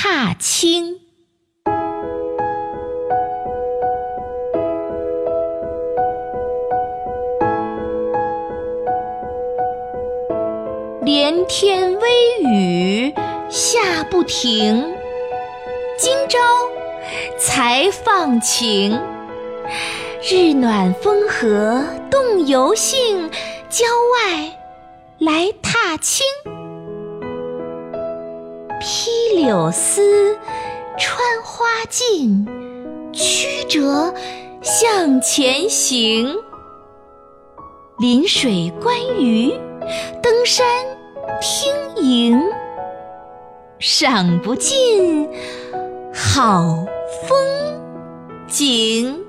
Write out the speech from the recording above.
踏青。连天微雨下不停，今朝才放晴。日暖风和动游兴，郊外来踏青。披柳丝，穿花径，曲折向前行。临水观鱼，登山听萤。赏不尽好风景。